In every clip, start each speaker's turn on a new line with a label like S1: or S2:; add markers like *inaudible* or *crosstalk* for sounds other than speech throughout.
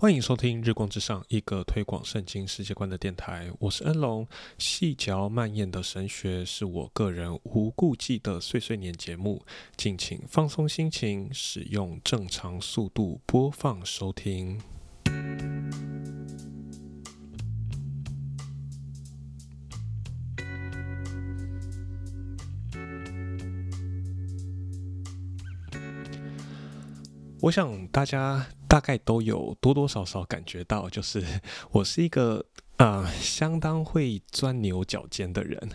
S1: 欢迎收听《日光之上》，一个推广圣经世界观的电台。我是恩龙，细嚼慢咽的神学是我个人无顾忌的碎碎念节目，敬请放松心情，使用正常速度播放收听。我想大家大概都有多多少少感觉到，就是 *laughs* 我是一个啊相当会钻牛角尖的人。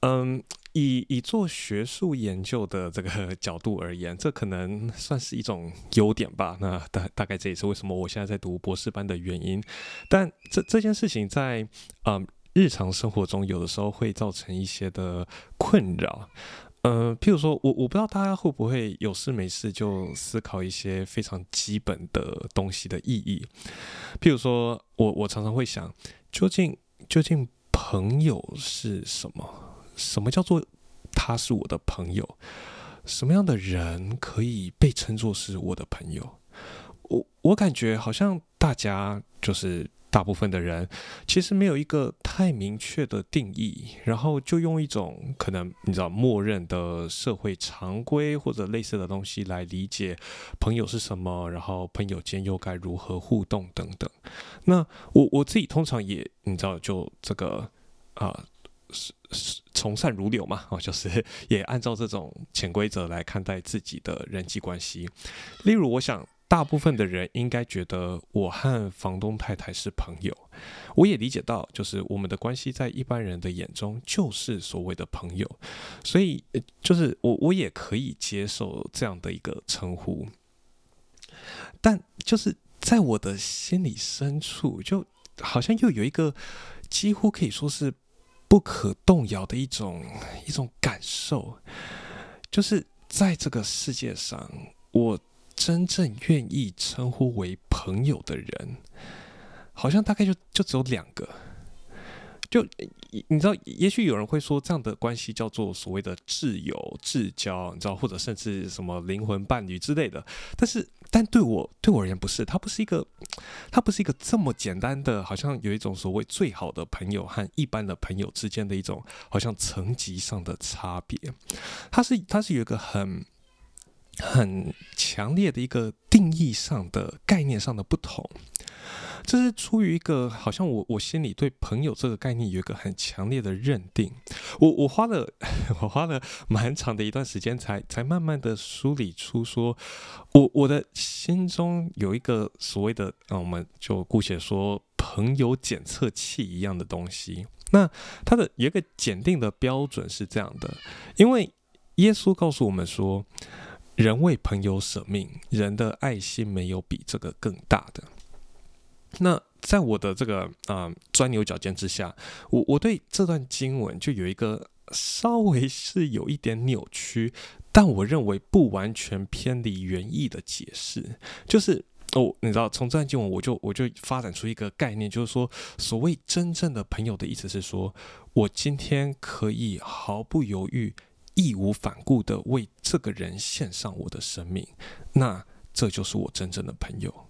S1: 嗯，以以做学术研究的这个角度而言，这可能算是一种优点吧。那大大概这也是为什么我现在在读博士班的原因。但这这件事情在嗯日常生活中有的时候会造成一些的困扰。呃，譬如说，我我不知道大家会不会有事没事就思考一些非常基本的东西的意义。譬如说，我我常常会想，究竟究竟朋友是什么？什么叫做他是我的朋友？什么样的人可以被称作是我的朋友？我我感觉好像大家就是。大部分的人其实没有一个太明确的定义，然后就用一种可能你知道默认的社会常规或者类似的东西来理解朋友是什么，然后朋友间又该如何互动等等。那我我自己通常也你知道就这个啊是是从善如流嘛，哦就是 *laughs* 也按照这种潜规则来看待自己的人际关系。例如，我想。大部分的人应该觉得我和房东太太是朋友，我也理解到，就是我们的关系在一般人的眼中就是所谓的朋友，所以就是我我也可以接受这样的一个称呼，但就是在我的心里深处，就好像又有一个几乎可以说是不可动摇的一种一种感受，就是在这个世界上，我。真正愿意称呼为朋友的人，好像大概就就只有两个。就你知道，也许有人会说，这样的关系叫做所谓的挚友、至交，你知道，或者甚至什么灵魂伴侣之类的。但是，但对我对我而言，不是，它不是一个，它不是一个这么简单的，好像有一种所谓最好的朋友和一般的朋友之间的一种好像层级上的差别。它是，它是有一个很。很强烈的一个定义上的概念上的不同，这是出于一个好像我我心里对朋友这个概念有一个很强烈的认定。我我花了 *laughs* 我花了蛮长的一段时间，才才慢慢的梳理出说，我我的心中有一个所谓的，那我们就姑且说朋友检测器一样的东西。那它的有一个检定的标准是这样的，因为耶稣告诉我们说。人为朋友舍命，人的爱心没有比这个更大的。那在我的这个啊钻牛角尖之下，我我对这段经文就有一个稍微是有一点扭曲，但我认为不完全偏离原意的解释，就是哦，你知道，从这段经文我就我就发展出一个概念，就是说，所谓真正的朋友的意思是说，我今天可以毫不犹豫。义无反顾的为这个人献上我的生命，那这就是我真正的朋友。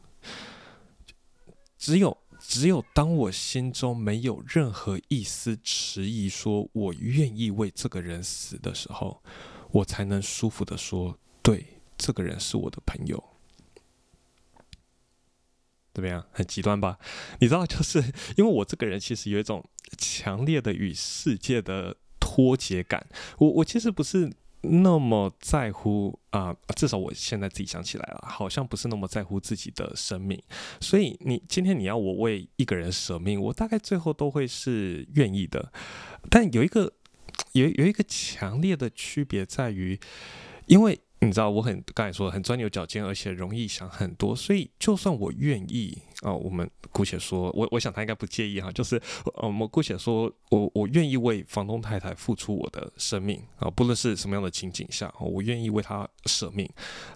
S1: 只有只有当我心中没有任何一丝迟疑，说我愿意为这个人死的时候，我才能舒服的说，对，这个人是我的朋友。怎么样？很极端吧？你知道，就是因为我这个人其实有一种强烈的与世界的。脱节感，我我其实不是那么在乎啊，至少我现在自己想起来了，好像不是那么在乎自己的生命。所以你今天你要我为一个人舍命，我大概最后都会是愿意的。但有一个有有一个强烈的区别在于，因为。你知道我很刚才说很钻牛角尖，而且容易想很多，所以就算我愿意啊，我们姑且说，我我想他应该不介意哈，就是呃，我们姑且说我我愿意为房东太太付出我的生命啊，不论是什么样的情景下，我愿意为他舍命。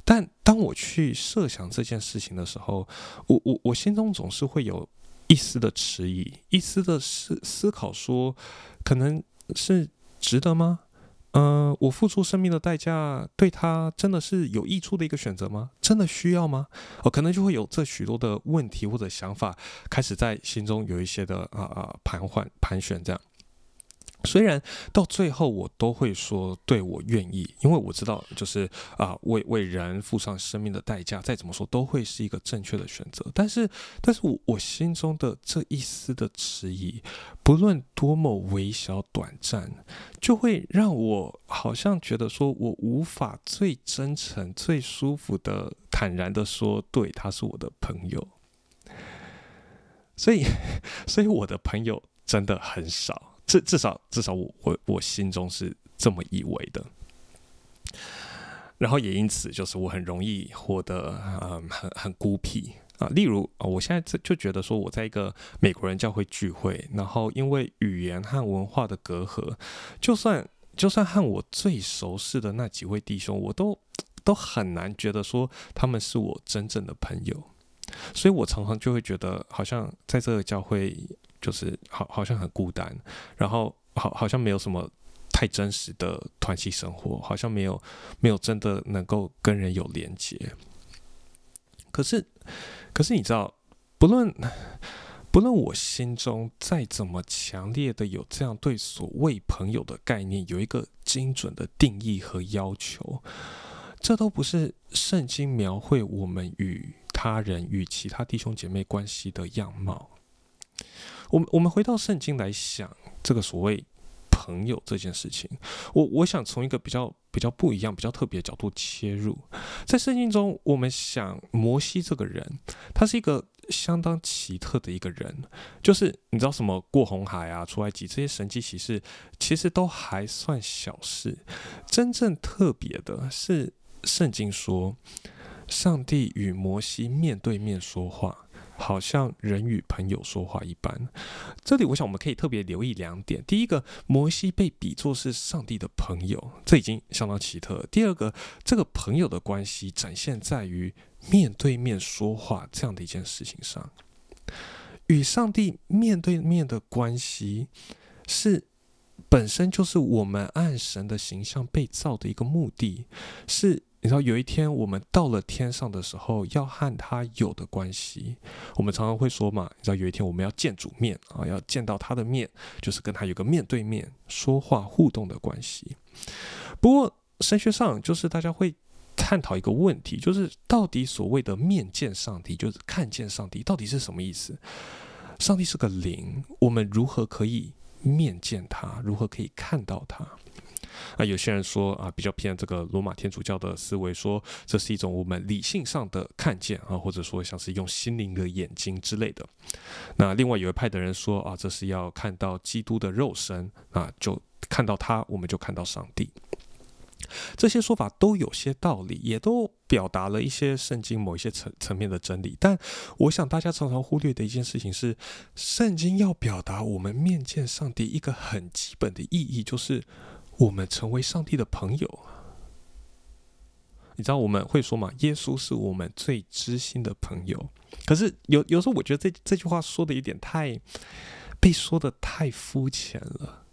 S1: 但当我去设想这件事情的时候，我我我心中总是会有一丝的迟疑，一丝的思思考，说可能是值得吗？嗯，我付出生命的代价，对他真的是有益处的一个选择吗？真的需要吗？哦，可能就会有这许多的问题或者想法，开始在心中有一些的啊啊盘桓盘旋这样。虽然到最后我都会说，对我愿意，因为我知道，就是啊，为为人付上生命的代价，再怎么说都会是一个正确的选择。但是，但是我我心中的这一丝的迟疑，不论多么微小短暂，就会让我好像觉得说我无法最真诚、最舒服的坦然的说，对，他是我的朋友。所以，*laughs* 所以我的朋友真的很少。至至少至少我我我心中是这么以为的，然后也因此就是我很容易活得嗯很很孤僻啊。例如啊，我现在就就觉得说我在一个美国人教会聚会，然后因为语言和文化的隔阂，就算就算和我最熟识的那几位弟兄，我都都很难觉得说他们是我真正的朋友，所以我常常就会觉得好像在这个教会。就是好，好像很孤单，然后好，好像没有什么太真实的团体生活，好像没有，没有真的能够跟人有连接。可是，可是你知道，不论不论我心中再怎么强烈的有这样对所谓朋友的概念有一个精准的定义和要求，这都不是圣经描绘我们与他人与其他弟兄姐妹关系的样貌。我们我们回到圣经来想这个所谓朋友这件事情，我我想从一个比较比较不一样、比较特别的角度切入。在圣经中，我们想摩西这个人，他是一个相当奇特的一个人。就是你知道什么过红海啊、出埃及这些神迹奇事，其实都还算小事。真正特别的是，圣经说，上帝与摩西面对面说话。好像人与朋友说话一般。这里，我想我们可以特别留意两点：第一个，摩西被比作是上帝的朋友，这已经相当奇特；第二个，这个朋友的关系展现在于面对面说话这样的一件事情上。与上帝面对面的关系，是本身就是我们按神的形象被造的一个目的，是。你知道有一天我们到了天上的时候，要和他有的关系，我们常常会说嘛。你知道有一天我们要见主面啊，要见到他的面，就是跟他有个面对面说话互动的关系。不过神学上就是大家会探讨一个问题，就是到底所谓的面见上帝，就是看见上帝，到底是什么意思？上帝是个灵，我们如何可以面见他？如何可以看到他？啊有些人说啊，比较偏这个罗马天主教的思维，说这是一种我们理性上的看见啊，或者说像是用心灵的眼睛之类的。那另外有一派的人说啊，这是要看到基督的肉身啊，就看到他，我们就看到上帝。这些说法都有些道理，也都表达了一些圣经某一些层层面的真理。但我想大家常常忽略的一件事情是，圣经要表达我们面见上帝一个很基本的意义，就是。我们成为上帝的朋友，你知道我们会说嘛？耶稣是我们最知心的朋友。可是有有时候，我觉得这这句话说的有点太被说的太肤浅了。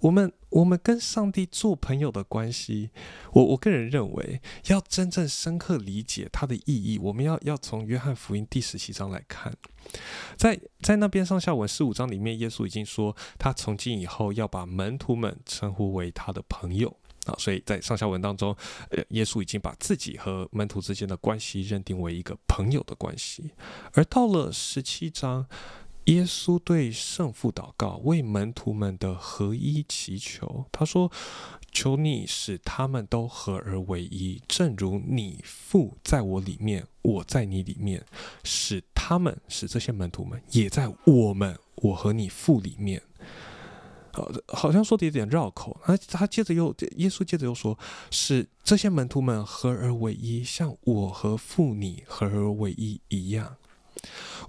S1: 我们我们跟上帝做朋友的关系，我我个人认为，要真正深刻理解它的意义，我们要要从约翰福音第十七章来看，在在那边上下文十五章里面，耶稣已经说，他从今以后要把门徒们称呼为他的朋友啊，所以在上下文当中，呃，耶稣已经把自己和门徒之间的关系认定为一个朋友的关系，而到了十七章。耶稣对圣父祷告，为门徒们的合一祈求。他说：“求你使他们都合而为一，正如你父在我里面，我在你里面，使他们使这些门徒们也在我们我和你父里面。”好，好像说的有点绕口。他他接着又耶稣接着又说：“使这些门徒们合而为一，像我和父你合而为一一样。”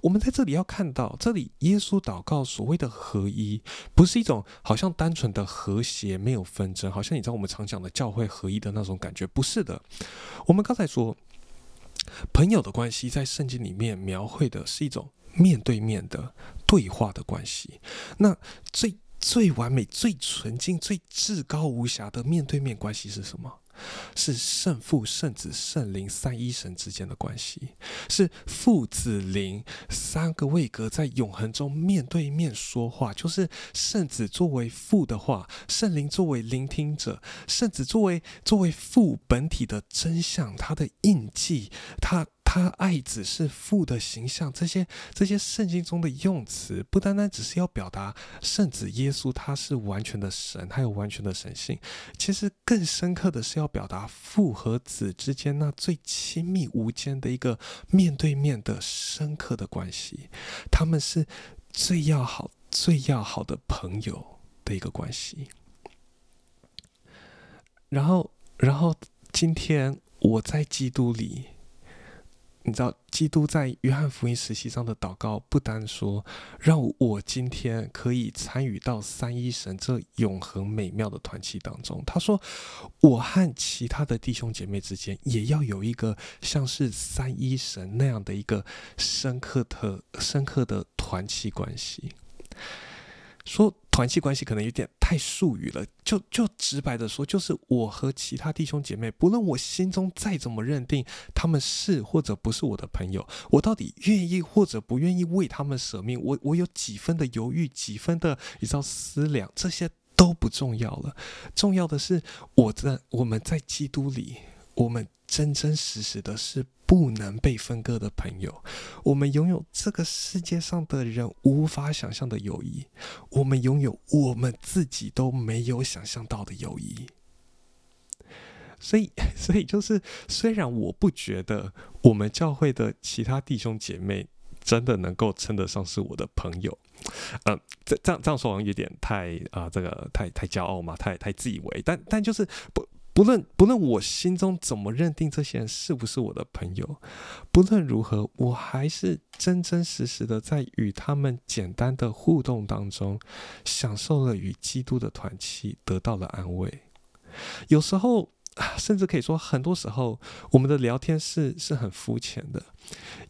S1: 我们在这里要看到，这里耶稣祷告所谓的合一，不是一种好像单纯的和谐，没有纷争，好像你知道我们常讲的教会合一的那种感觉，不是的。我们刚才说，朋友的关系在圣经里面描绘的是一种面对面的对话的关系。那最最完美、最纯净、最至高无瑕的面对面关系是什么？是圣父、圣子、圣灵三一神之间的关系，是父子灵三个位格在永恒中面对面说话。就是圣子作为父的话，圣灵作为聆听者，圣子作为作为父本体的真相，他的印记，他。他爱子是父的形象，这些这些圣经中的用词，不单单只是要表达圣子耶稣他是完全的神，他有完全的神性，其实更深刻的是要表达父和子之间那最亲密无间的一个面对面的深刻的关系，他们是最要好、最要好的朋友的一个关系。然后，然后今天我在基督里。你知道，基督在约翰福音十七章的祷告，不单说让我今天可以参与到三一神这永恒美妙的团契当中，他说，我和其他的弟兄姐妹之间也要有一个像是三一神那样的一个深刻的、深刻的团契关系。说团契关系可能有点太术语了，就就直白的说，就是我和其他弟兄姐妹，不论我心中再怎么认定他们是或者不是我的朋友，我到底愿意或者不愿意为他们舍命，我我有几分的犹豫，几分的你知道思量，这些都不重要了，重要的是我在我们在基督里。我们真真实实的是不能被分割的朋友，我们拥有这个世界上的人无法想象的友谊，我们拥有我们自己都没有想象到的友谊。所以，*laughs* 所以就是，虽然我不觉得我们教会的其他弟兄姐妹真的能够称得上是我的朋友，嗯，这这样这样说好像有点太啊，这个太太骄傲嘛，太太自以为，但但就是不。不论不论我心中怎么认定这些人是不是我的朋友，不论如何，我还是真真实实的在与他们简单的互动当中，享受了与基督的团契，得到了安慰。有时候。甚至可以说，很多时候我们的聊天是是很肤浅的。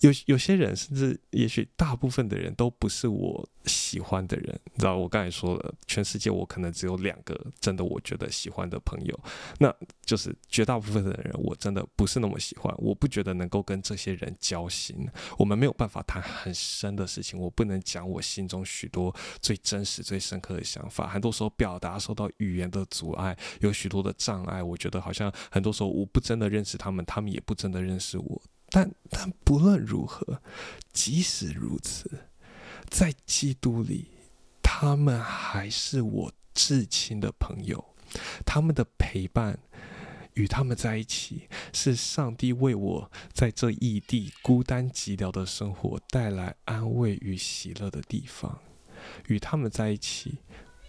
S1: 有有些人，甚至也许大部分的人都不是我喜欢的人。你知道，我刚才说了，全世界我可能只有两个真的我觉得喜欢的朋友，那就是绝大部分的人我真的不是那么喜欢。我不觉得能够跟这些人交心，我们没有办法谈很深的事情。我不能讲我心中许多最真实、最深刻的想法。很多时候表达受到语言的阻碍，有许多的障碍。我觉得好像。很多时候，我不真的认识他们，他们也不真的认识我。但但不论如何，即使如此，在基督里，他们还是我至亲的朋友。他们的陪伴，与他们在一起，是上帝为我在这异地孤单寂寥的生活带来安慰与喜乐的地方。与他们在一起。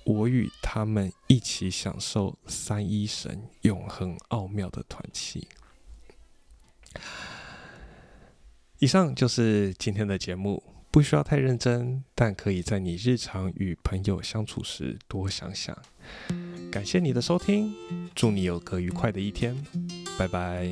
S1: 我与他们一起享受三一神永恒奥妙的团契。以上就是今天的节目，不需要太认真，但可以在你日常与朋友相处时多想想。感谢你的收听，祝你有个愉快的一天，拜拜。